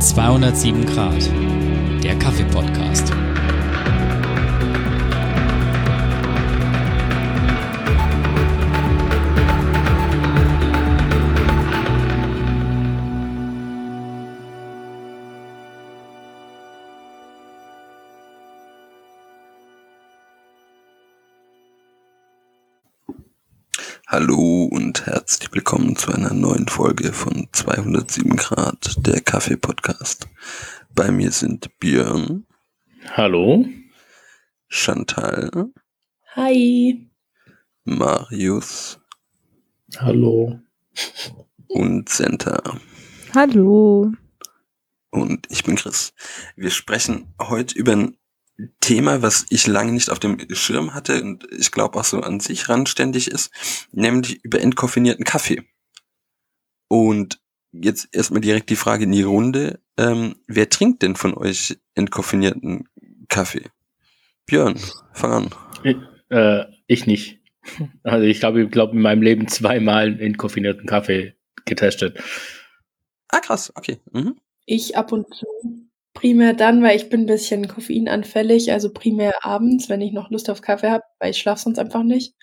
207 Grad, der Kaffee-Podcast. Herzlich willkommen zu einer neuen Folge von 207 Grad, der Kaffee-Podcast. Bei mir sind Björn. Hallo. Chantal. Hi. Marius. Hallo. Und Senta. Hallo. Und ich bin Chris. Wir sprechen heute über ein Thema, was ich lange nicht auf dem Schirm hatte und ich glaube auch so an sich randständig ist, nämlich über entkoffinierten Kaffee. Und jetzt erstmal direkt die Frage in die Runde. Ähm, wer trinkt denn von euch entkoffinierten Kaffee? Björn, fang an. Ich, äh, ich nicht. Also ich glaube, ich glaube in meinem Leben zweimal entkoffinierten Kaffee getestet. Ah, krass, okay. Mhm. Ich ab und zu. Primär dann, weil ich bin ein bisschen koffeinanfällig, also primär abends, wenn ich noch Lust auf Kaffee habe, weil ich schlafe sonst einfach nicht.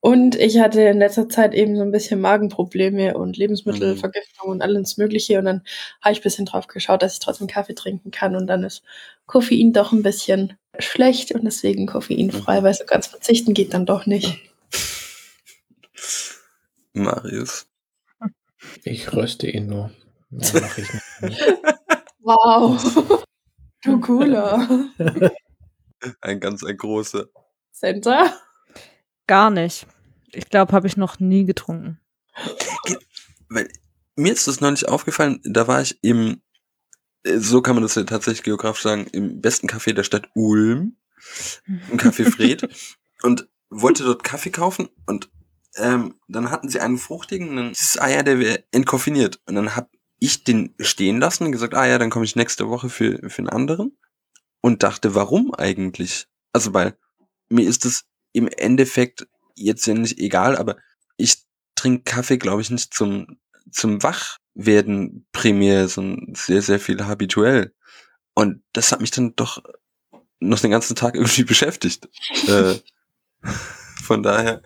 Und ich hatte in letzter Zeit eben so ein bisschen Magenprobleme und Lebensmittelvergiftung und alles Mögliche. Und dann habe ich ein bisschen drauf geschaut, dass ich trotzdem Kaffee trinken kann. Und dann ist Koffein doch ein bisschen schlecht und deswegen koffeinfrei, weil so ganz verzichten geht dann doch nicht. Marius. Ich röste ihn nur. Mehr mache ich nicht. Wow. Du cooler. Ein ganz ein großer. Center? Gar nicht. Ich glaube, habe ich noch nie getrunken. Weil mir ist das neulich aufgefallen, da war ich im, äh, so kann man das ja tatsächlich geografisch sagen, im besten Café der Stadt Ulm, im Café Fred, und wollte dort Kaffee kaufen und ähm, dann hatten sie einen fruchtigen, dann hieß es, ah ja, der wäre entkoffiniert. Und dann hab ich den stehen lassen und gesagt, ah ja, dann komme ich nächste Woche für, für einen anderen. Und dachte, warum eigentlich? Also, weil mir ist es im Endeffekt jetzt ja nicht egal, aber ich trinke Kaffee, glaube ich, nicht zum, zum Wachwerden primär, sondern sehr, sehr viel habituell. Und das hat mich dann doch noch den ganzen Tag irgendwie beschäftigt. äh, von daher,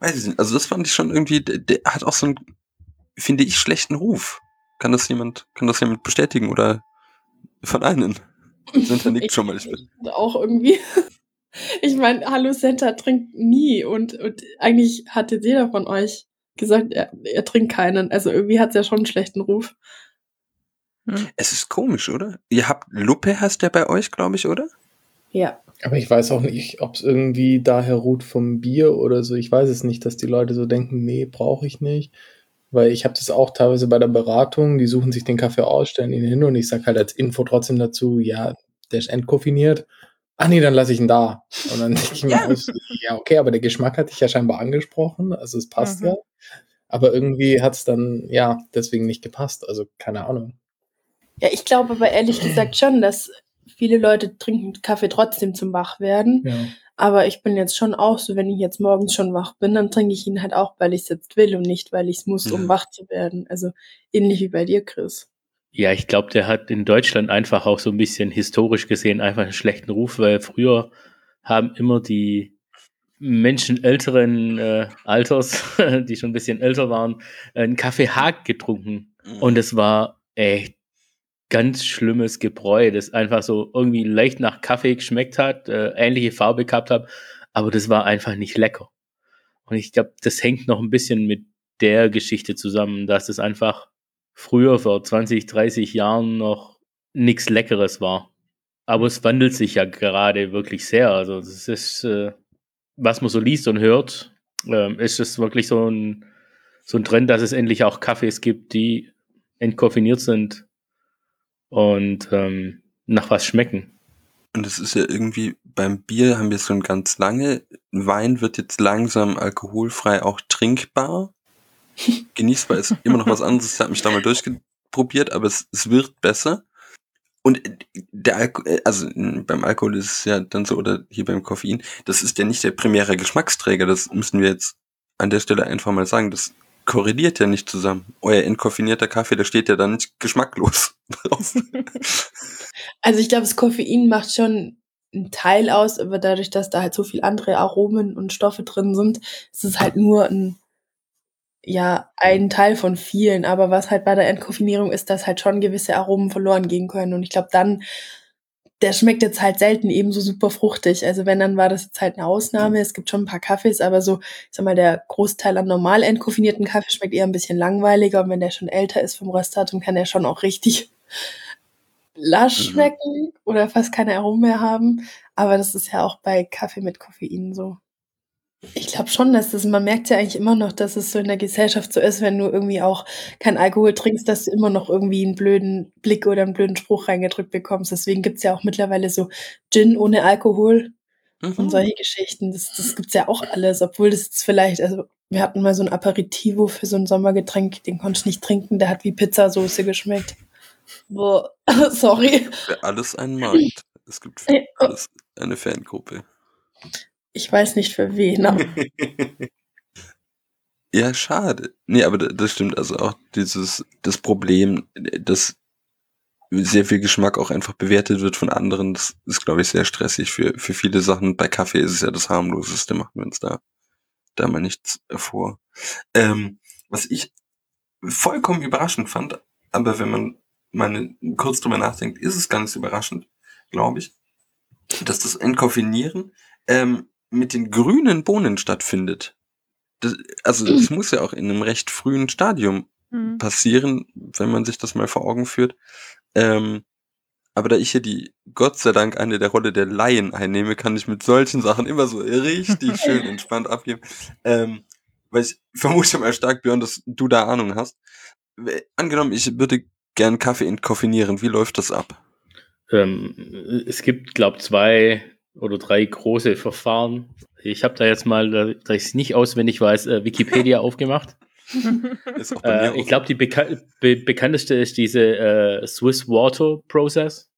weiß ich nicht. Also das fand ich schon irgendwie, der, der hat auch so einen, finde ich, schlechten Ruf. Kann das jemand, kann das jemand bestätigen oder verneinen? Senta nickt Ich- schon mal. Ich bin, Auch irgendwie. Ich meine, Hallo Center trinkt nie und, und eigentlich hatte jeder von euch gesagt, er, er trinkt keinen. Also irgendwie hat es ja schon einen schlechten Ruf. es ist komisch, oder? Ihr habt Lupe heißt der bei euch, glaube ich, oder? Ja. Aber ich weiß auch nicht, ob es irgendwie daher ruht vom Bier oder so. Ich weiß es nicht, dass die Leute so denken, nee, brauche ich nicht. Weil ich habe das auch teilweise bei der Beratung, die suchen sich den Kaffee aus, stellen ihn hin und ich sage halt als Info trotzdem dazu, ja, der ist entkoffiniert. Ach nee, dann lasse ich ihn da. Und dann denke ich mir, Ja. aus, ja, okay, aber der Geschmack hat dich ja scheinbar angesprochen, also es passt Mhm. ja. Aber irgendwie hat es dann, ja, deswegen nicht gepasst. Also keine Ahnung. Ja, ich glaube aber ehrlich gesagt schon, dass viele Leute trinken Kaffee trotzdem zum Wachwerden. Ja. Aber ich bin jetzt schon auch so, wenn ich jetzt morgens schon wach bin, dann trinke ich ihn halt auch, weil ich es jetzt will und nicht, weil ich es muss, um Ja. wach zu werden. Also ähnlich wie bei dir, Chris. Ja, ich glaube, der hat in Deutschland einfach auch so ein bisschen historisch gesehen einfach einen schlechten Ruf, weil früher haben immer die Menschen älteren äh, Alters, die schon ein bisschen älter waren, einen Kaffee Haag getrunken. Und es war echt ganz schlimmes Gebräu, das einfach so irgendwie leicht nach Kaffee geschmeckt hat, äh, ähnliche Farbe gehabt hat, aber das war einfach nicht lecker. Und ich glaube, das hängt noch ein bisschen mit der Geschichte zusammen, dass es einfach früher vor 20, 30 Jahren noch nichts Leckeres war. Aber es wandelt sich ja gerade wirklich sehr. Also das ist, äh, was man so liest und hört, ähm, ist es wirklich so ein, so ein Trend, dass es endlich auch Kaffees gibt, die entkoffiniert sind und ähm, nach was schmecken. Und es ist ja irgendwie, beim Bier haben wir schon ganz lange, Wein wird jetzt langsam alkoholfrei auch trinkbar. Genießbar ist immer noch was anderes, ich habe mich da mal durchgeprobiert, aber es, es wird besser. Und der Alko also beim Alkohol ist es ja dann so, oder hier beim Koffein, das ist ja nicht der primäre Geschmacksträger, das müssen wir jetzt an der Stelle einfach mal sagen. Das korreliert ja nicht zusammen. Euer entkoffinierter Kaffee, der steht ja dann nicht geschmacklos drauf. Also ich glaube, das Koffein macht schon einen Teil aus, aber dadurch, dass da halt so viel andere Aromen und Stoffe drin sind, ist es halt nur ein, ja, ein Teil von vielen. Aber was halt bei der Entkoffinierung ist, dass halt schon gewisse Aromen verloren gehen können. Und ich glaube, dann, der schmeckt jetzt halt selten ebenso super fruchtig. Also wenn, dann war das jetzt halt eine Ausnahme. Es gibt schon ein paar Kaffees, aber so, ich sag mal, der Großteil an normal entkoffinierten Kaffee schmeckt eher ein bisschen langweiliger. Und wenn der schon älter ist vom Röstdatum, kann der schon auch richtig lasch Mhm. schmecken oder fast keine Aromen mehr haben. Aber das ist ja auch bei Kaffee mit Koffein so. Ich glaube schon, dass das, man merkt ja eigentlich immer noch, dass es so in der Gesellschaft so ist, wenn du irgendwie auch kein Alkohol trinkst, dass du immer noch irgendwie einen blöden Blick oder einen blöden Spruch reingedrückt bekommst. Deswegen gibt's ja auch mittlerweile so Gin ohne Alkohol und Mhm. solche Geschichten. Das, das gibt's ja auch alles, obwohl das jetzt vielleicht, also wir hatten mal so ein Aperitivo für so ein Sommergetränk, den konnte ich nicht trinken, der hat wie Pizzasoße geschmeckt. Boah, sorry. Für alles ein Markt. Es gibt für alles eine Fangruppe. Ich weiß nicht für wen, aber Ja, schade. Nee, aber da- das stimmt. Also auch dieses, das Problem, dass sehr viel Geschmack auch einfach bewertet wird von anderen, das ist, glaube ich, sehr stressig für, für viele Sachen. Bei Kaffee ist es ja das harmloseste, machen wir uns da, da mal nichts vor. Ähm, was ich vollkommen überraschend fand, aber wenn man mal kurz drüber nachdenkt, ist es ganz überraschend, glaube ich, dass das Entkoffinieren ähm, mit den grünen Bohnen stattfindet. Das, also das muss ja auch in einem recht frühen Stadium Mhm. passieren, wenn man sich das mal vor Augen führt. Ähm, aber da ich hier die, Gott sei Dank, eine der Rolle der Laien einnehme, kann ich mit solchen Sachen immer so richtig schön entspannt abgeben. Ähm, weil ich vermute mal stark, Björn, dass du da Ahnung hast. Angenommen, ich würde gern Kaffee entkoffinieren. Wie läuft das ab? Ähm, es gibt, glaube zwei oder drei große Verfahren. Ich habe da jetzt mal, da da ich es nicht auswendig weiß, äh, Wikipedia aufgemacht. Äh, ich glaube, die beka be bekannteste ist diese äh, Swiss Water Process,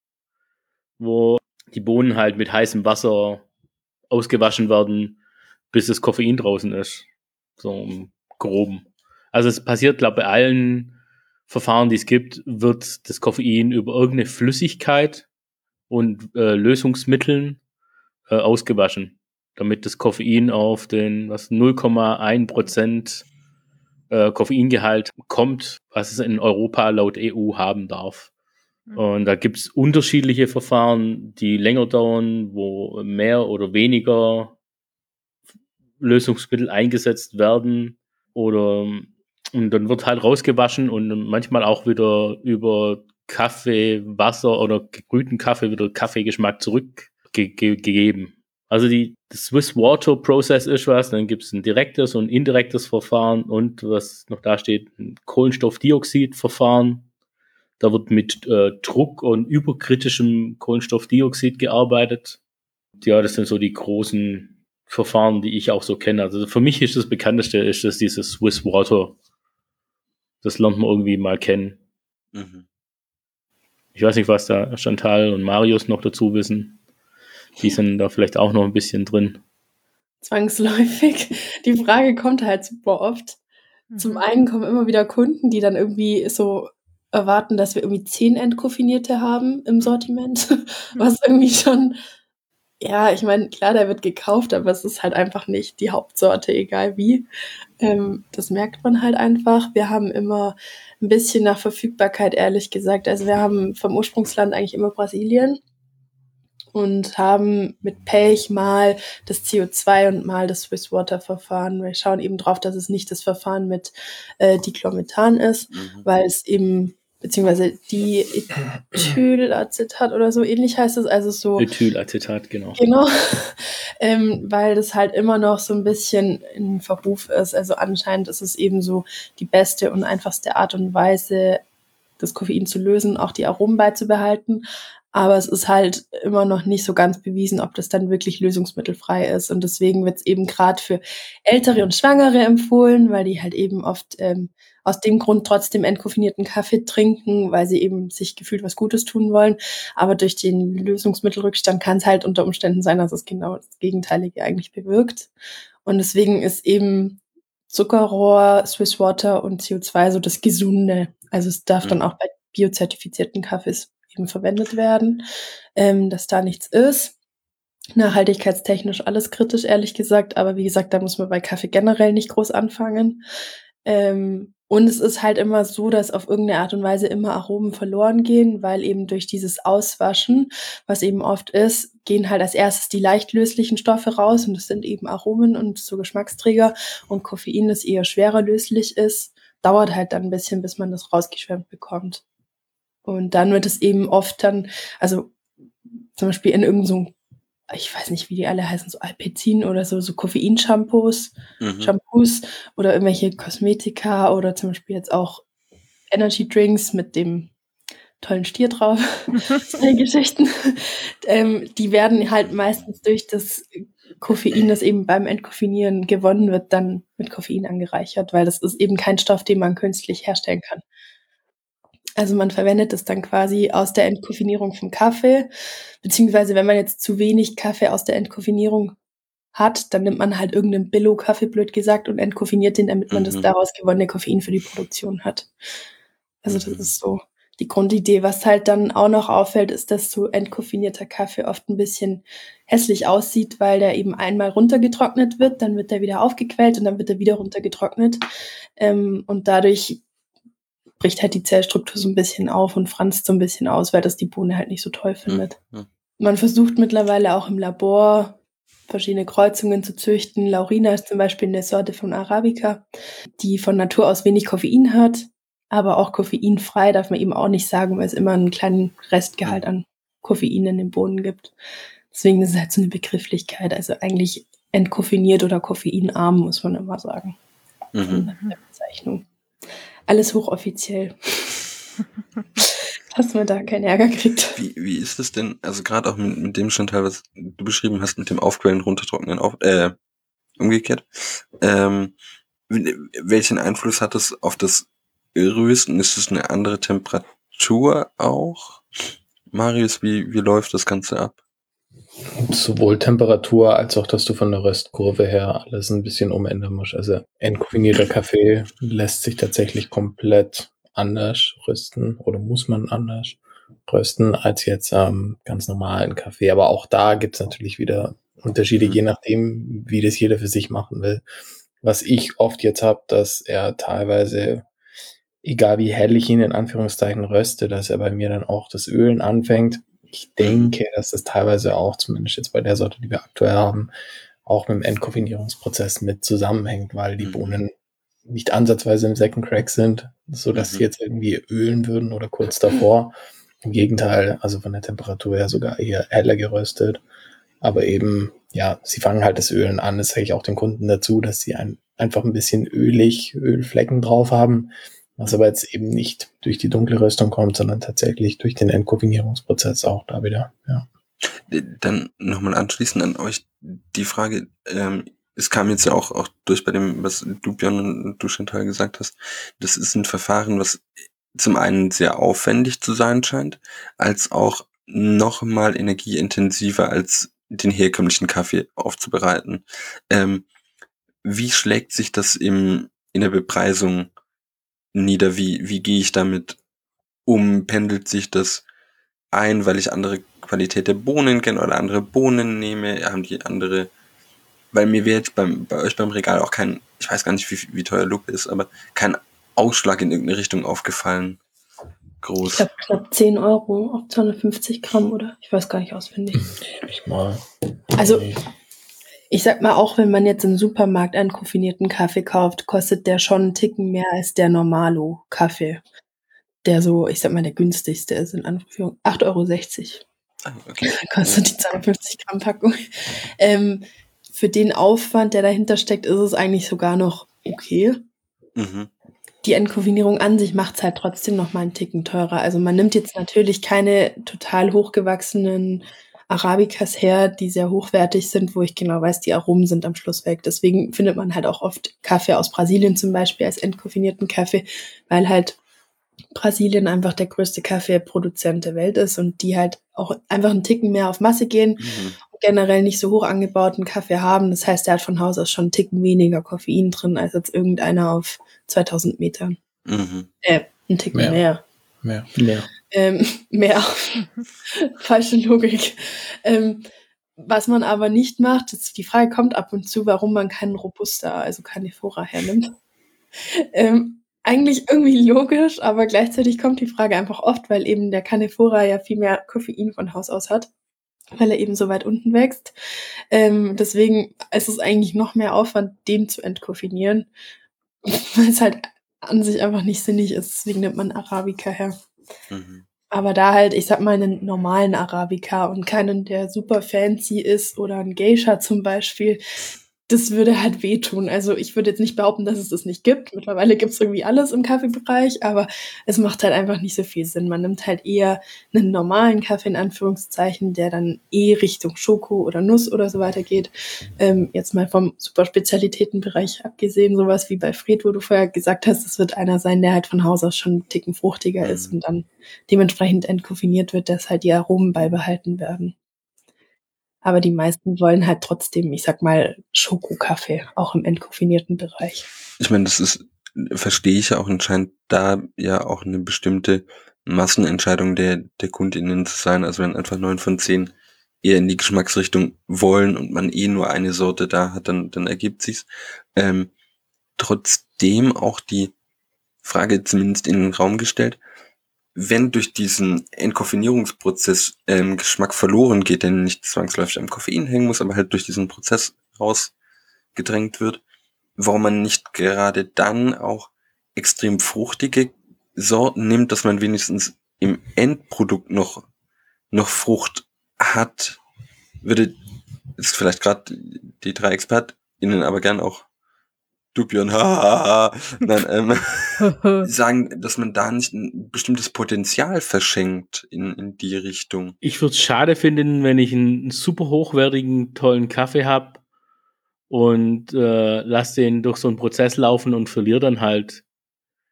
wo die Bohnen halt mit heißem Wasser ausgewaschen werden, bis das Koffein draußen ist. So im Groben. Also es passiert, glaube ich, bei allen Verfahren, die es gibt, wird das Koffein über irgendeine Flüssigkeit und äh, Lösungsmitteln äh, ausgewaschen, damit das Koffein auf den was 0,1 Prozent äh, Koffeingehalt kommt, was es in Europa laut EU haben darf. Und da gibt's unterschiedliche Verfahren, die länger dauern, wo mehr oder weniger Lösungsmittel eingesetzt werden oder und dann wird halt rausgewaschen und manchmal auch wieder über Kaffee, Wasser oder gebrühten Kaffee wieder Kaffeegeschmack zurückgegeben. Also die Swiss Water Process ist was, dann gibt's ein direktes und indirektes Verfahren und was noch da steht, ein Kohlenstoffdioxidverfahren. Da wird mit äh, Druck und überkritischem Kohlenstoffdioxid gearbeitet. Ja, das sind so die großen Verfahren, die ich auch so kenne. Also für mich ist das bekannteste ist das dieses Swiss Water. Das lernt man irgendwie mal kennen. Mhm. Ich weiß nicht, was da Chantal und Marius noch dazu wissen. Die sind da vielleicht auch noch ein bisschen drin. zwangsläufig. Die Frage kommt halt super oft. Zum einen kommen immer wieder Kunden, die dann irgendwie so erwarten, dass wir irgendwie zehn Entkoffinierte haben im Sortiment, was irgendwie schon, ja, ich meine, klar, der wird gekauft, aber es ist halt einfach nicht die Hauptsorte, egal wie. Ähm, das merkt man halt einfach. Wir haben immer ein bisschen nach Verfügbarkeit, ehrlich gesagt. Also wir haben vom Ursprungsland eigentlich immer Brasilien und haben mit Pech mal das CO2 und mal das Swiss Water Verfahren. Wir schauen eben drauf, dass es nicht das Verfahren mit äh, Diclomethan ist, Mhm. weil es eben beziehungsweise die Ethylacetat oder so ähnlich heißt es, also so Ethylacetat, genau. Genau, ähm, weil das halt immer noch so ein bisschen in Verruf ist. Also anscheinend ist es eben so die beste und einfachste Art und Weise, das Koffein zu lösen, auch die Aromen beizubehalten. Aber es ist halt immer noch nicht so ganz bewiesen, ob das dann wirklich lösungsmittelfrei ist. Und deswegen wird es eben gerade für Ältere und Schwangere empfohlen, weil die halt eben oft ähm, aus dem Grund trotzdem entkoffinierten Kaffee trinken, weil sie eben sich gefühlt was Gutes tun wollen. Aber durch den Lösungsmittelrückstand kann es halt unter Umständen sein, dass es genau das Gegenteilige eigentlich bewirkt. Und deswegen ist eben Zuckerrohr, Swiss Water und CO2 so das Gesunde. Also es darf Mhm. dann auch bei biozertifizierten Kaffees eben verwendet werden, ähm, dass da nichts ist. Nachhaltigkeitstechnisch alles kritisch, ehrlich gesagt. Aber wie gesagt, da muss man bei Kaffee generell nicht groß anfangen. Ähm, und es ist halt immer so, dass auf irgendeine Art und Weise immer Aromen verloren gehen, weil eben durch dieses Auswaschen, was eben oft ist, gehen halt als erstes die leicht löslichen Stoffe raus und das sind eben Aromen und so Geschmacksträger und Koffein, das eher schwerer löslich ist, dauert halt dann ein bisschen, bis man das rausgeschwemmt bekommt. Und dann wird es eben oft dann, also zum Beispiel in irgendeinem, so, ich weiß nicht, wie die alle heißen, so Alpecin oder so, so Koffeinshampoos, Mhm. Shampoos oder irgendwelche Kosmetika oder zum Beispiel jetzt auch Energy Drinks mit dem tollen Stier drauf, Geschichten. ähm, die werden halt meistens durch das Koffein, das eben beim Entkoffinieren gewonnen wird, dann mit Koffein angereichert, weil das ist eben kein Stoff, den man künstlich herstellen kann. Also man verwendet es dann quasi aus der Entkoffinierung vom Kaffee, beziehungsweise wenn man jetzt zu wenig Kaffee aus der Entkoffinierung hat, dann nimmt man halt irgendeinen Billo-Kaffee, blöd gesagt, und entkoffiniert den, damit man das Mhm. daraus gewonnene Koffein für die Produktion hat. Also das Mhm. ist so die Grundidee. Was halt dann auch noch auffällt, ist, dass so entkoffinierter Kaffee oft ein bisschen hässlich aussieht, weil der eben einmal runtergetrocknet wird, dann wird er wieder aufgequellt und dann wird er wieder runtergetrocknet. Ähm, und dadurch bricht halt die Zellstruktur so ein bisschen auf und franzt so ein bisschen aus, weil das die Bohne halt nicht so toll findet. Mhm. Man versucht mittlerweile auch im Labor verschiedene Kreuzungen zu züchten. Laurina ist zum Beispiel eine Sorte von Arabica, die von Natur aus wenig Koffein hat, aber auch koffeinfrei darf man eben auch nicht sagen, weil es immer einen kleinen Restgehalt an Koffein in den Bohnen gibt. Deswegen ist es halt so eine Begrifflichkeit. Also eigentlich entkoffiniert oder koffeinarm, muss man immer sagen. Mhm. Bezeichnung. Alles hochoffiziell. Dass man da keinen Ärger kriegt. Wie, wie ist es denn, also gerade auch mit, mit dem Chantal, was du beschrieben hast, mit dem Aufquellen, runtertrocknen, auf, äh, umgekehrt, ähm, welchen Einfluss hat es auf das Rösten? Ist es eine andere Temperatur auch? Marius, wie, wie läuft das Ganze ab? Sowohl Temperatur als auch, dass du von der Röstkurve her alles ein bisschen umändern musst. Also entkoffinierter Kaffee lässt sich tatsächlich komplett anders rösten oder muss man anders rösten als jetzt ähm, ganz normalen Kaffee. Aber auch da gibt's natürlich wieder Unterschiede, Mhm. je nachdem, wie das jeder für sich machen will. Was ich oft jetzt habe, dass er teilweise, egal wie hell ich ihn in Anführungszeichen röste, dass er bei mir dann auch das Ölen anfängt. Ich denke, dass das teilweise auch, zumindest jetzt bei der Sorte, die wir aktuell haben, auch mit dem Entkoffinierungsprozess mit zusammenhängt, weil die Mhm. Bohnen nicht ansatzweise im Second Crack sind, so dass Mhm. sie jetzt irgendwie ölen würden oder kurz davor. Im Gegenteil, also von der Temperatur her sogar eher heller geröstet. Aber eben, ja, sie fangen halt das Ölen an. Das sage ich auch den Kunden dazu, dass sie ein, einfach ein bisschen ölig, Ölflecken drauf haben, was aber jetzt eben nicht durch die dunkle Röstung kommt, sondern tatsächlich durch den Entkoffinierungsprozess auch da wieder. Ja. Dann nochmal anschließend an euch die Frage, ähm, es kam jetzt ja auch, auch durch bei dem, was du, Björn und du Chantal gesagt hast, das ist ein Verfahren, was zum einen sehr aufwendig zu sein scheint, als auch noch mal energieintensiver als den herkömmlichen Kaffee aufzubereiten. Ähm, wie schlägt sich das im, in der Bepreisung nieder? Wie, wie gehe ich damit um? Pendelt sich das ein, weil ich andere Qualität der Bohnen kenne oder andere Bohnen nehme? Haben die andere, weil mir wäre jetzt beim, bei euch beim Regal auch kein, ich weiß gar nicht, wie, wie teuer Lupe ist, aber kein Ausschlag in irgendeine Richtung aufgefallen. Ich Groß. glaube knapp 10 Euro auf 250 Gramm, oder? Ich weiß gar nicht auswendig. Ich mal. Also, ich sag mal, auch wenn man jetzt im Supermarkt einen koffinierten Kaffee kauft, kostet der schon einen Ticken mehr als der Normalo-Kaffee. Der so, ich sag mal, der günstigste ist, in Anführung 8,60 Euro. Ah, okay. kostet die 250 Gramm Packung. Ähm, für den Aufwand, der dahinter steckt, ist es eigentlich sogar noch okay. Mhm. Die Entkoffinierung an sich macht es halt trotzdem noch mal einen Ticken teurer. Also man nimmt jetzt natürlich keine total hochgewachsenen Arabicas her, die sehr hochwertig sind, wo ich genau weiß, die Aromen sind am Schluss weg. Deswegen findet man halt auch oft Kaffee aus Brasilien zum Beispiel als entkoffinierten Kaffee, weil halt Brasilien einfach der größte Kaffeeproduzent der Welt ist und die halt auch einfach einen Ticken mehr auf Masse gehen Mhm. generell nicht so hoch angebauten Kaffee haben. Das heißt, der hat von Haus aus schon einen Ticken weniger Koffein drin als jetzt irgendeiner auf 2000 Metern. Mhm. Äh, ein Ticken Mehr. mehr. Mehr. Ja. Ähm, mehr. Falsche Logik. Ähm, was man aber nicht macht, ist, die Frage kommt ab und zu, warum man keinen Robusta, also Carnivora hernimmt. Ähm, eigentlich irgendwie logisch, aber gleichzeitig kommt die Frage einfach oft, weil eben der Carnivora ja viel mehr Koffein von Haus aus hat, weil er eben so weit unten wächst. Ähm, deswegen ist es eigentlich noch mehr Aufwand, den zu entkoffinieren, weil es halt an sich einfach nicht sinnig ist. Deswegen nimmt man Arabica her. Mhm. Aber da halt, ich sag mal, einen normalen Arabica und keinen, der super fancy ist oder ein Geisha zum Beispiel, das würde halt wehtun. Also ich würde jetzt nicht behaupten, dass es das nicht gibt. Mittlerweile gibt's irgendwie alles im Kaffeebereich, aber es macht halt einfach nicht so viel Sinn. Man nimmt halt eher einen normalen Kaffee in Anführungszeichen, der dann eh Richtung Schoko oder Nuss oder so weiter geht. Ähm, jetzt mal vom Superspezialitätenbereich abgesehen, sowas wie bei Fred, wo du vorher gesagt hast, es wird einer sein, der halt von Haus aus schon einen Ticken fruchtiger Mhm. ist und dann dementsprechend entkoffiniert wird, dass halt die Aromen beibehalten werden. Aber die meisten wollen halt trotzdem, ich sag mal, Schokokaffee, auch im entkoffinierten Bereich. Ich meine, das ist, verstehe ich ja auch anscheinend da ja auch eine bestimmte Massenentscheidung der, der KundInnen zu sein. Also wenn einfach neun von zehn eher in die Geschmacksrichtung wollen und man eh nur eine Sorte da hat, dann, dann ergibt sich's. Ähm, trotzdem auch die Frage zumindest in den Raum gestellt, wenn durch diesen Entkoffinierungsprozess ähm, Geschmack verloren geht, der nicht zwangsläufig am Koffein hängen muss, aber halt durch diesen Prozess rausgedrängt wird, warum man nicht gerade dann auch extrem fruchtige Sorten nimmt, dass man wenigstens im Endprodukt noch, noch Frucht hat, würde jetzt vielleicht gerade die drei ExpertInnen aber gern auch Dupion, hahaha, nein, ähm, sagen, dass man da nicht ein bestimmtes Potenzial verschenkt in, in die Richtung. Ich würde es schade finden, wenn ich einen super hochwertigen, tollen Kaffee habe und äh, lasse den durch so einen Prozess laufen und verliere dann halt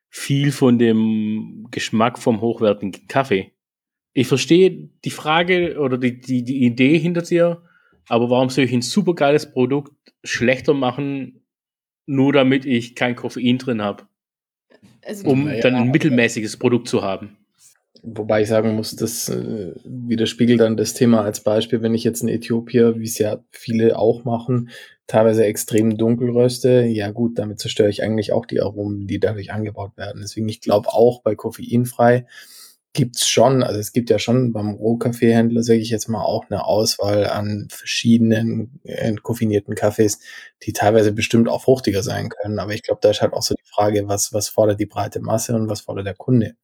viel von dem Geschmack vom hochwertigen Kaffee. Ich verstehe die Frage oder die, die, die Idee hinter dir, aber warum soll ich ein supergeiles Produkt schlechter machen, nur damit ich kein Koffein drin habe, Also um Naja, dann ein mittelmäßiges Produkt zu haben? Wobei ich sagen muss, das äh, widerspiegelt dann das Thema als Beispiel, wenn ich jetzt in Äthiopier, wie es ja viele auch machen, teilweise extrem dunkel röste, ja gut, damit zerstöre ich eigentlich auch die Aromen, die dadurch angebaut werden. Deswegen, ich glaube auch bei koffeinfrei gibt's schon, also es gibt ja schon beim Rohkaffeehändler, sage ich jetzt mal, auch eine Auswahl an verschiedenen entkoffinierten Kaffees, die teilweise bestimmt auch fruchtiger sein können. Aber ich glaube, da ist halt auch so die Frage, was, was fordert die breite Masse und was fordert der Kunde?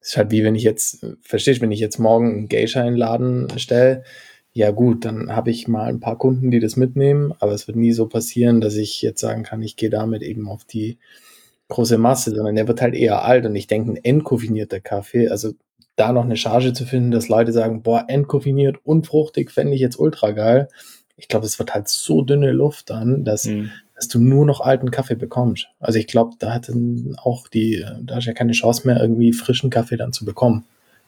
Das ist halt wie wenn ich jetzt, verstehst, wenn ich jetzt morgen einen Geisha in den Laden stelle, ja gut, dann habe ich mal ein paar Kunden, die das mitnehmen, aber es wird nie so passieren, dass ich jetzt sagen kann, ich gehe damit eben auf die große Masse, sondern der wird halt eher alt und ich denke, ein entkoffinierter Kaffee, also da noch eine Charge zu finden, dass Leute sagen, boah, entkoffiniert und fruchtig fände ich jetzt ultra geil. Ich glaube, es wird halt so dünne Luft dann, dass Hm. dass du nur noch alten Kaffee bekommst. Also ich glaube, da hat dann auch die, da ist ja keine Chance mehr, irgendwie frischen Kaffee dann zu bekommen.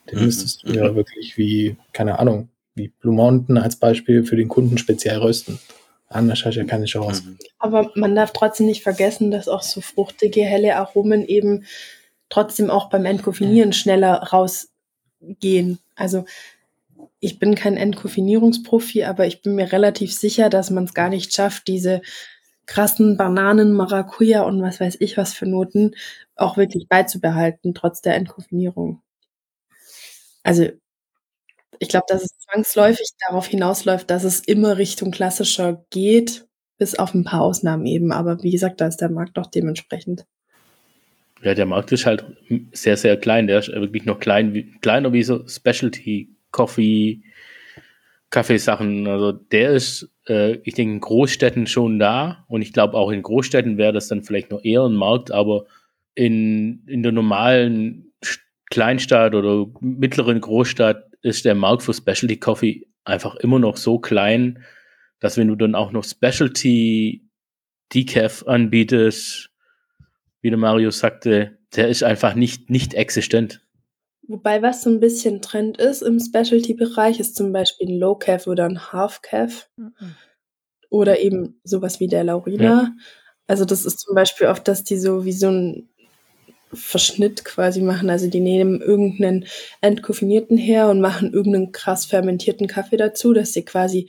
Den Mhm. müsstest du ja wirklich wie, keine Ahnung, wie Blue Mountain als Beispiel für den Kunden speziell rösten. Anders hast du ja keine Chance. Mhm. Aber man darf trotzdem nicht vergessen, dass auch so fruchtige, helle Aromen eben trotzdem auch beim Entkoffinieren schneller rausgehen. Also ich bin kein Entkoffinierungsprofi, aber ich bin mir relativ sicher, dass man es gar nicht schafft, diese krassen Bananen, Maracuja und was weiß ich was für Noten auch wirklich beizubehalten, trotz der Entkoffinierung. Also ich glaube, dass es zwangsläufig darauf hinausläuft, dass es immer Richtung klassischer geht, bis auf ein paar Ausnahmen eben. Aber wie gesagt, da ist der Markt doch dementsprechend. Ja, der Markt ist halt sehr, sehr klein. Der ist wirklich noch klein, wie, kleiner wie so Specialty Coffee, Kaffeesachen. Also der ist, äh, ich denke, in Großstädten schon da. Und ich glaube, auch in Großstädten wäre das dann vielleicht noch eher ein Markt, aber in, in der normalen Kleinstadt oder mittleren Großstadt ist der Markt für Specialty Coffee einfach immer noch so klein, dass wenn du dann auch noch Specialty Decaf anbietest, wie der Mario sagte, der ist einfach nicht, nicht existent. Wobei was so ein bisschen Trend ist im Specialty-Bereich, ist zum Beispiel ein Low Calf oder ein Half Calf Mhm. oder eben sowas wie der Laurina. Ja. Also das ist zum Beispiel oft, dass die so wie so ein Verschnitt quasi machen. Also die nehmen irgendeinen entkoffinierten her und machen irgendeinen krass fermentierten Kaffee dazu, dass sie quasi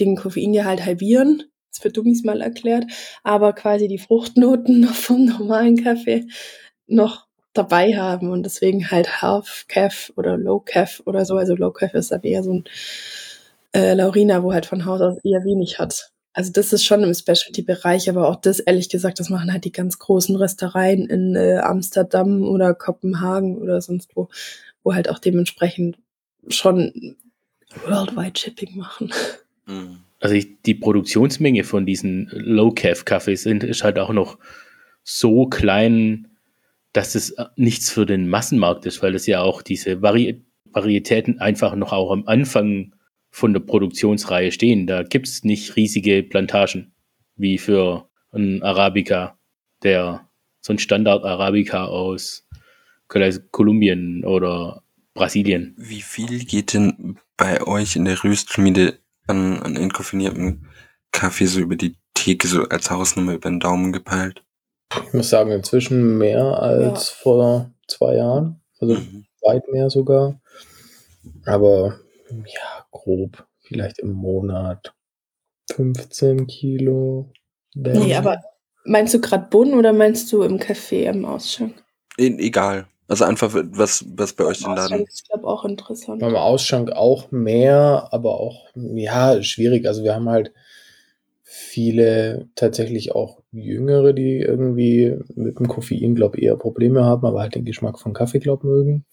den Koffeingehalt halbieren. Wird Dummies mal erklärt, aber quasi die Fruchtnoten noch vom normalen Kaffee noch dabei haben und deswegen halt Half Calf oder Low Calf oder so. Also Low Calf ist dann eher so ein äh, Laurina, wo halt von Haus aus eher wenig hat. Also das ist schon im Specialty-Bereich, aber auch das, ehrlich gesagt, das machen halt die ganz großen Röstereien in äh, Amsterdam oder Kopenhagen oder sonst wo, wo halt auch dementsprechend schon Worldwide Shipping machen. Mhm. Also ich, die Produktionsmenge von diesen Low-Calf-Kaffees ist halt auch noch so klein, dass es nichts für den Massenmarkt ist, weil es ja auch diese Vari Varietäten einfach noch auch am Anfang von der Produktionsreihe stehen. Da gibt es nicht riesige Plantagen wie für ein Arabica, der so ein Standard Arabica aus Kolumbien oder Brasilien. Wie viel geht denn bei euch in der Röstschmiede an, an entkoffiniertem Kaffee so über die Theke, so als Hausnummer über den Daumen gepeilt? Ich muss sagen, inzwischen mehr als vor zwei Jahren. Also Mhm. weit mehr sogar. Aber ja, grob. Vielleicht im Monat 15 Kilo. Nee, aber meinst du gerade Bohnen oder meinst du im Café im Ausschank? E egal. Also einfach, was, was bei euch im Laden. Ausschank ist, glaube auch interessant. Beim Ausschank auch mehr, aber auch, ja, schwierig. Also wir haben halt viele tatsächlich auch Jüngere, die irgendwie mit dem Koffein, glaube ich, eher Probleme haben, aber halt den Geschmack von Kaffee, glaube mögen.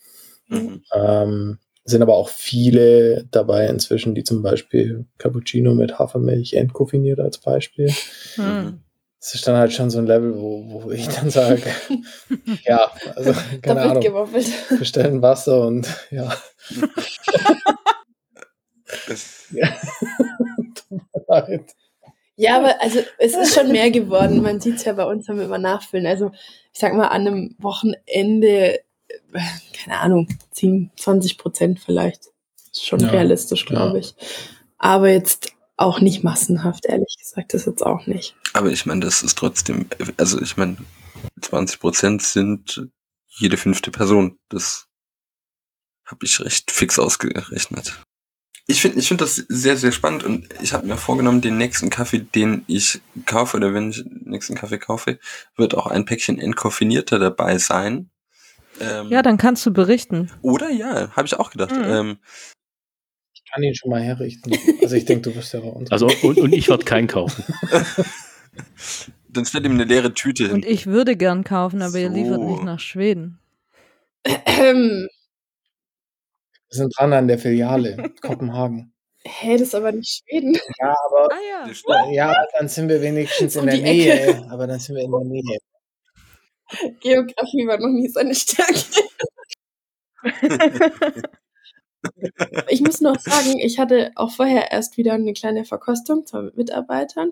Mhm. Ähm, sind aber auch viele dabei inzwischen, die zum Beispiel Cappuccino mit Hafermilch entkoffiniert als Beispiel. Hm. Das ist dann halt schon so ein Level, wo, wo ich dann sage, ja, also keine Doppelt Ahnung, gewaffelt. bestellen Wasser und ja. Ja. Tut mir leid. Ja, aber also es ist schon mehr geworden. Man sieht es ja bei uns, wenn wir immer nachfüllen. Also ich sag mal, an einem Wochenende, äh, keine Ahnung, 10, 20 Prozent vielleicht. Ist schon Ja, realistisch, glaube ja. ich. Aber jetzt auch nicht massenhaft, ehrlich gesagt, das jetzt auch nicht. aber ich meine, das ist trotzdem, also ich meine, 20 Prozent sind jede fünfte Person. Das habe ich recht fix ausgerechnet. Ich finde ich finde das sehr, sehr spannend und ich habe mir vorgenommen, den nächsten Kaffee, den ich kaufe oder wenn ich den nächsten Kaffee kaufe, wird auch ein Päckchen entkoffinierter dabei sein. Ähm, Ja, dann kannst du berichten. Oder ja, habe ich auch gedacht. Mhm. Ähm, kann ihn schon mal herrichten. Also ich denke, du wirst ja bei uns. Also und, und ich werde keinen kaufen. dann stellt ihm eine leere Tüte hin. Und ich würde gern kaufen, aber ihr liefert So. nicht nach Schweden. Ähm, Wir sind dran an der Filiale, Kopenhagen. hä, das ist aber nicht Schweden. Ja, aber, Ah ja. Ja, dann sind wir wenigstens in der Ecke. Nähe. Aber dann sind wir in der Nähe. Geografie war noch nie seine Stärke. Ich muss noch sagen, ich hatte auch vorher erst wieder eine kleine Verkostung, zwar mit Mitarbeitern,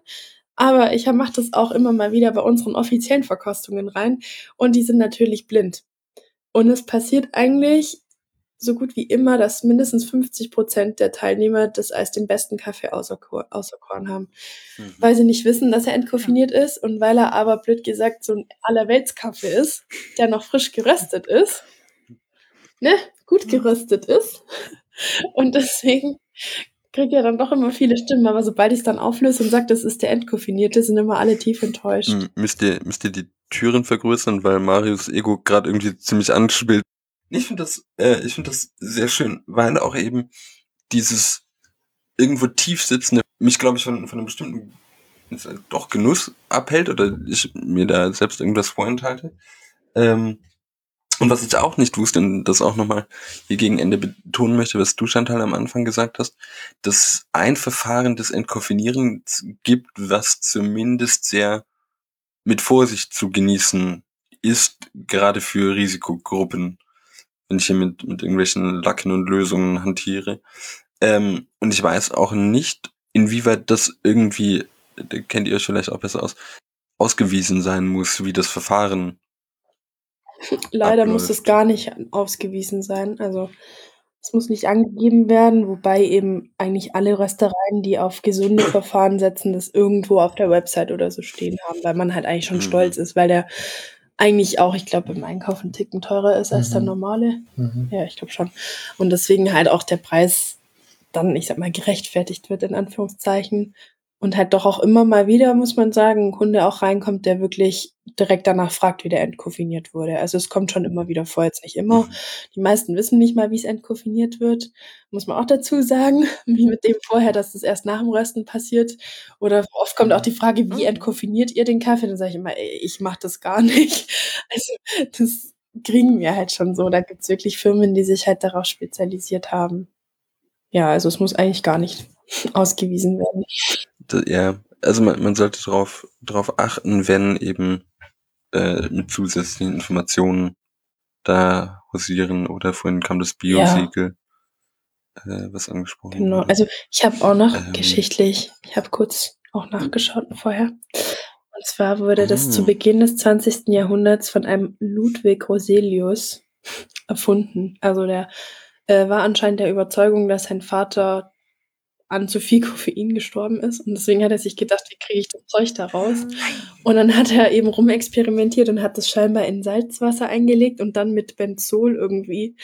aber ich mache das auch immer mal wieder bei unseren offiziellen Verkostungen rein und die sind natürlich blind. Und es passiert eigentlich so gut wie immer, dass mindestens 50 Prozent der Teilnehmer das als den besten Kaffee auserkor- auserkoren haben, Mhm. weil sie nicht wissen, dass er entkoffiniert ist und weil er aber blöd gesagt so ein Allerweltskaffee ist, der noch frisch geröstet ist, ne, gut geröstet ist und deswegen kriegt er dann doch immer viele Stimmen, aber sobald ich es dann auflöse und sage, das ist der entkoffinierte, sind immer alle tief enttäuscht. M- Müsst ihr, müsst ihr die Türen vergrößern, weil Marius Ego gerade irgendwie ziemlich anspielt. Ich finde das, äh, ich finde das sehr schön, weil auch eben dieses irgendwo tief sitzende mich, glaube ich, von, von einem bestimmten halt doch Genuss abhält oder ich mir da selbst irgendwas vorenthalte. Ähm, und was ich auch nicht wusste und das auch nochmal hier gegen Ende betonen möchte, was du Chantal am Anfang gesagt hast, dass ein Verfahren des Entkoffinierens gibt, was zumindest sehr mit Vorsicht zu genießen ist, gerade für Risikogruppen, wenn ich hier mit, mit irgendwelchen Lacken und Lösungen hantiere. Ähm, und ich weiß auch nicht, inwieweit das irgendwie, kennt ihr euch vielleicht auch besser aus, ausgewiesen sein muss, wie das Verfahren Leider muss abläuft. es gar nicht ausgewiesen sein. Also es muss nicht angegeben werden, wobei eben eigentlich alle Röstereien, die auf gesunde Verfahren setzen, das irgendwo auf der Website oder so stehen haben, weil man halt eigentlich schon Mhm. stolz ist, weil der eigentlich auch, ich glaube, im Einkauf ein Ticken teurer ist als der Mhm. normale. Mhm. Ja, ich glaube schon. Und deswegen halt auch der Preis dann, ich sag mal, gerechtfertigt wird, in Anführungszeichen. Und halt doch auch immer mal wieder, muss man sagen, ein Kunde auch reinkommt, der wirklich direkt danach fragt, wie der entkoffiniert wurde. Also es kommt schon immer wieder vor, jetzt nicht immer. Mhm. Die meisten wissen nicht mal, wie es entkoffiniert wird. Muss man auch dazu sagen, wie mit dem vorher, dass das erst nach dem Rösten passiert. Oder oft kommt auch die Frage, wie entkoffiniert ihr den Kaffee? Dann sage ich immer, ey, ich mache das gar nicht. Also das kriegen wir halt schon so. Da gibt's wirklich Firmen, die sich halt darauf spezialisiert haben. Ja, also es muss eigentlich gar nicht ausgewiesen werden. Ja, also man, man sollte darauf drauf achten, wenn eben äh, mit zusätzlichen Informationen da hausieren oder vorhin kam das Bio-Siegel, äh, was angesprochen Genau. wurde. Also ich habe auch noch Ähm. geschichtlich, ich habe kurz auch nachgeschaut vorher. Und zwar wurde das Ah. zu Beginn des 20. Jahrhunderts von einem Ludwig Roselius erfunden. Also der äh, war anscheinend der Überzeugung, dass sein Vater an zu viel Koffein gestorben ist. Und deswegen hat er sich gedacht, wie kriege ich das Zeug da raus? Und dann hat er eben rumexperimentiert und hat das scheinbar in Salzwasser eingelegt und dann mit Benzol irgendwie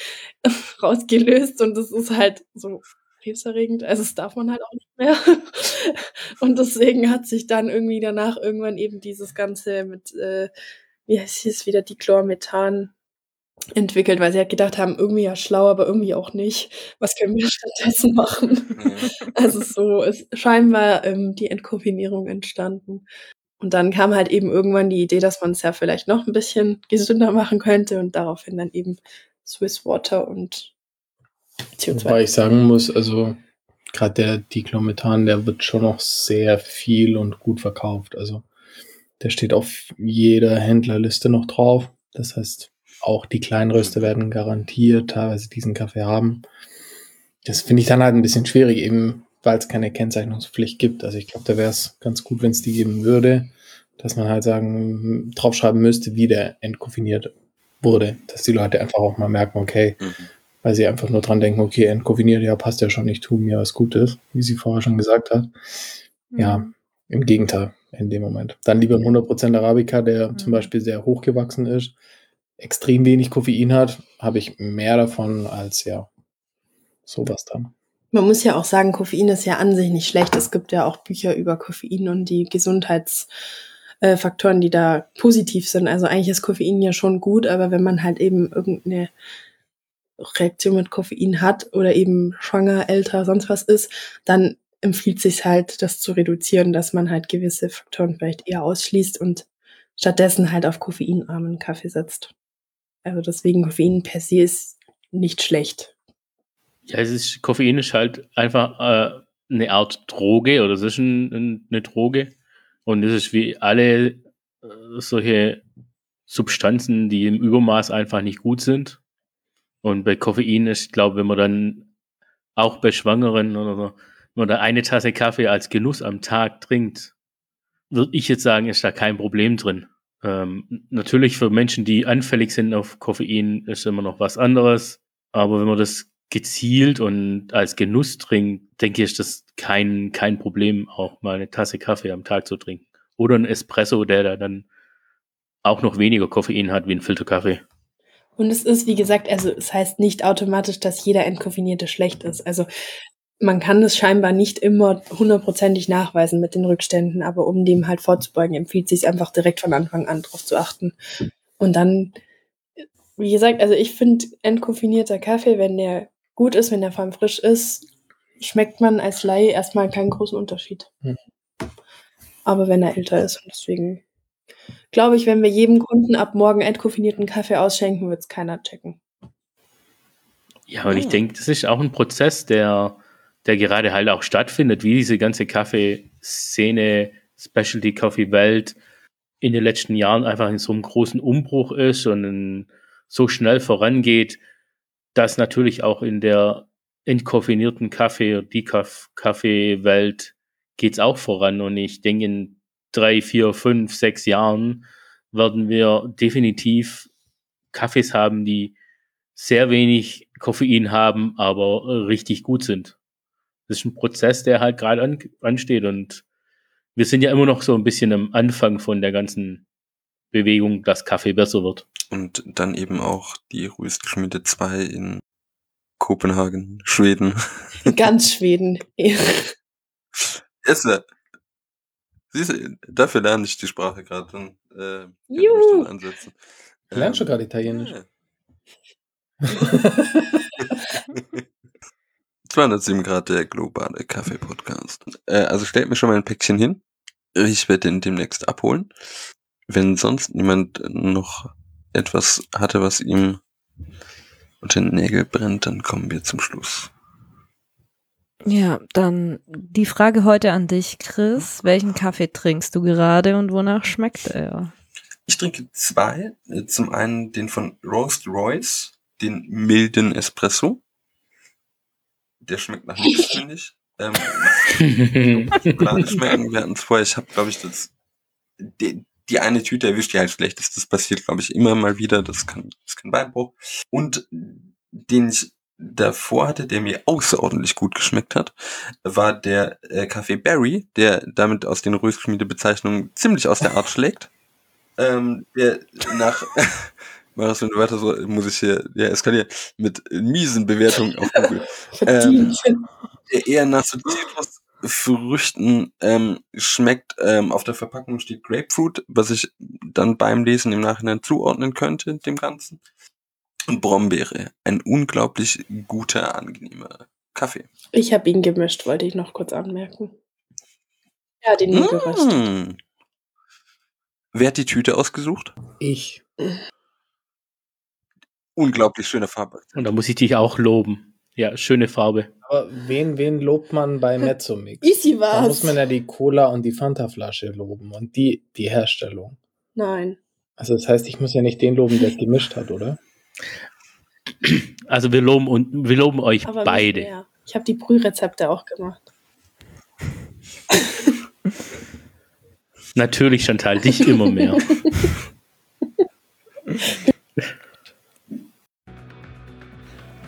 rausgelöst. Und das ist halt so krebserregend. Also das darf man halt auch nicht mehr. Und deswegen hat sich dann irgendwie danach irgendwann eben dieses Ganze mit, äh, wie heißt es wieder, Dichlormethan entwickelt, weil sie halt gedacht haben, irgendwie ja schlau, aber irgendwie auch nicht. Was können wir stattdessen machen? Ja. Also so ist scheinbar ähm, die Entkoffinierung entstanden. Und dann kam halt eben irgendwann die Idee, dass man es ja vielleicht noch ein bisschen gesünder machen könnte und daraufhin dann eben Swiss Water und CO2. Wobei ich sagen muss, also gerade der Diclomethan, der wird schon noch sehr viel und gut verkauft. Also der steht auf jeder Händlerliste noch drauf. Das heißt, auch die Kleinröster werden garantiert teilweise diesen Kaffee haben. Das finde ich dann halt ein bisschen schwierig, eben weil es keine Kennzeichnungspflicht gibt. Also ich glaube, da wäre es ganz gut, wenn es die geben würde, dass man halt sagen, draufschreiben müsste, wie der entkoffiniert wurde. Dass die Leute einfach auch mal merken, okay, Mhm. weil sie einfach nur dran denken, okay, entkoffiniert, ja, passt ja schon, ich tue mir was Gutes, wie sie vorher schon gesagt hat. Ja, im Gegenteil, in dem Moment. Dann lieber ein 100% Arabica, der zum Mhm. Beispiel sehr hochgewachsen ist, extrem wenig Koffein hat, habe ich mehr davon als ja sowas dann. Man muss ja auch sagen, Koffein ist ja an sich nicht schlecht. Es gibt ja auch Bücher über Koffein und die Gesundheitsfaktoren, die da positiv sind. Also eigentlich ist Koffein ja schon gut, aber wenn man halt eben irgendeine Reaktion mit Koffein hat oder eben schwanger, älter, sonst was ist, dann empfiehlt sich halt, das zu reduzieren, dass man halt gewisse Faktoren vielleicht eher ausschließt und stattdessen halt auf koffeinarmen Kaffee setzt. Also deswegen Koffein per se ist nicht schlecht. Ja, es ist, Koffein ist halt einfach äh, eine Art Droge oder es ist ein, ein, eine Droge. Und es ist wie alle äh, solche Substanzen, die im Übermaß einfach nicht gut sind. Und bei Koffein ist, ich glaube, wenn man dann auch bei Schwangeren oder so, wenn man da eine Tasse Kaffee als Genuss am Tag trinkt, würde ich jetzt sagen, ist da kein Problem drin. Ähm, natürlich für Menschen, die anfällig sind auf Koffein, ist immer noch was anderes. Aber wenn man das gezielt und als Genuss trinkt, denke ich, ist das kein, kein Problem, auch mal eine Tasse Kaffee am Tag zu trinken. Oder ein Espresso, der da dann auch noch weniger Koffein hat wie ein Filterkaffee. Und es ist, wie gesagt, also es heißt nicht automatisch, dass jeder Entkoffinierte schlecht ist. Also man kann es scheinbar nicht immer hundertprozentig nachweisen mit den Rückständen, aber um dem halt vorzubeugen, empfiehlt sich einfach direkt von Anfang an drauf zu achten. Und dann, wie gesagt, also ich finde entkoffinierter Kaffee, wenn der gut ist, wenn der vor allem frisch ist, schmeckt man als Laie erstmal keinen großen Unterschied. Mhm. Aber wenn er älter ist und deswegen glaube ich, wenn wir jedem Kunden ab morgen entkoffinierten Kaffee ausschenken, wird es keiner checken. Ja, und ich denke, das ist auch ein Prozess, der, der gerade halt auch stattfindet, wie diese ganze Kaffeeszene, Specialty Coffee Welt in den letzten Jahren einfach in so einem großen Umbruch ist und so schnell vorangeht, dass natürlich auch in der entkoffinierten Kaffee- und Decaf-Kaffee-Welt geht's auch voran. Und ich denke, in drei, vier, fünf, sechs Jahren werden wir definitiv Kaffees haben, die sehr wenig Koffein haben, aber richtig gut sind. Das ist ein Prozess, der halt gerade an, ansteht und wir sind ja immer noch so ein bisschen am Anfang von der ganzen Bewegung, dass Kaffee besser wird. Und dann eben auch die Rüstschmiede 2 in Kopenhagen, Schweden. Ganz Schweden. Ist, siehst du, dafür lerne ich die Sprache gerade. Dann äh, ich mich Juhu. dann ansetzen. Lernst du Ähm, gerade Italienisch? ja. 207 Grad der globale Kaffee-Podcast. Äh, also stellt mir schon mal ein Päckchen hin. Ich werde den demnächst abholen. Wenn sonst niemand noch etwas hatte, was ihm unter den Nägel brennt, dann kommen wir zum Schluss. Ja, dann die Frage heute an dich, Chris. Welchen Kaffee trinkst du gerade und wonach schmeckt er? Ich trinke zwei. Zum einen den von Roast Royce, den milden Espresso. Der schmeckt nach nichts, finde ich. Ähm, Schokolade schmecken. Wir hatten es vorher, ich habe, glaube ich, das, die, die eine Tüte erwischt, die halt schlecht ist. Das passiert, glaube ich, immer mal wieder. Das kann, das ist kein Beinbruch. Und den ich davor hatte, der mir außerordentlich gut geschmeckt hat, war der äh, Kaffee Berry, der damit aus den Röstschmiedebezeichnungen ziemlich aus der Art schlägt. Ähm, der nach Marius, wenn du weiter so, muss ich hier, ja, eskalieren, mit miesen Bewertungen auf Google Verdient. der eher nach so Zitrusfrüchten ähm, schmeckt. Ähm, auf der Verpackung steht Grapefruit, was ich dann beim Lesen im Nachhinein zuordnen könnte, dem Ganzen. Und Brombeere. Ein unglaublich guter, angenehmer Kaffee. Ich habe ihn gemischt, wollte ich noch kurz anmerken. Ja, den nie geröstet. Mm. Wer hat die Tüte ausgesucht? Ich. Unglaublich schöne Farbe. Und da muss ich dich auch loben. Ja, schöne Farbe. Aber wen, wen lobt man bei Mezzomix? Easy Da muss man ja die Cola und die Fanta-Flasche loben und die, die Herstellung. Nein. Also das heißt, ich muss ja nicht den loben, der es gemischt hat, oder? Also wir loben und wir loben euch Aber beide. mehr. Ich habe die Brührezepte auch gemacht. Natürlich, Chantal, dich immer mehr.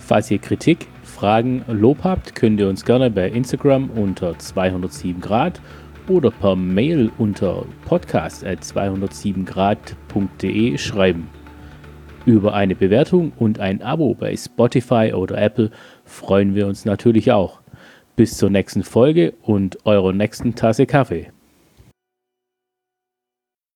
Falls ihr Kritik, Fragen, Lob habt, könnt ihr uns gerne bei Instagram unter 207 Grad oder per Mail unter podcast.207grad.de schreiben. Über eine Bewertung und ein Abo bei Spotify oder Apple freuen wir uns natürlich auch. Bis zur nächsten Folge und eurer nächsten Tasse Kaffee.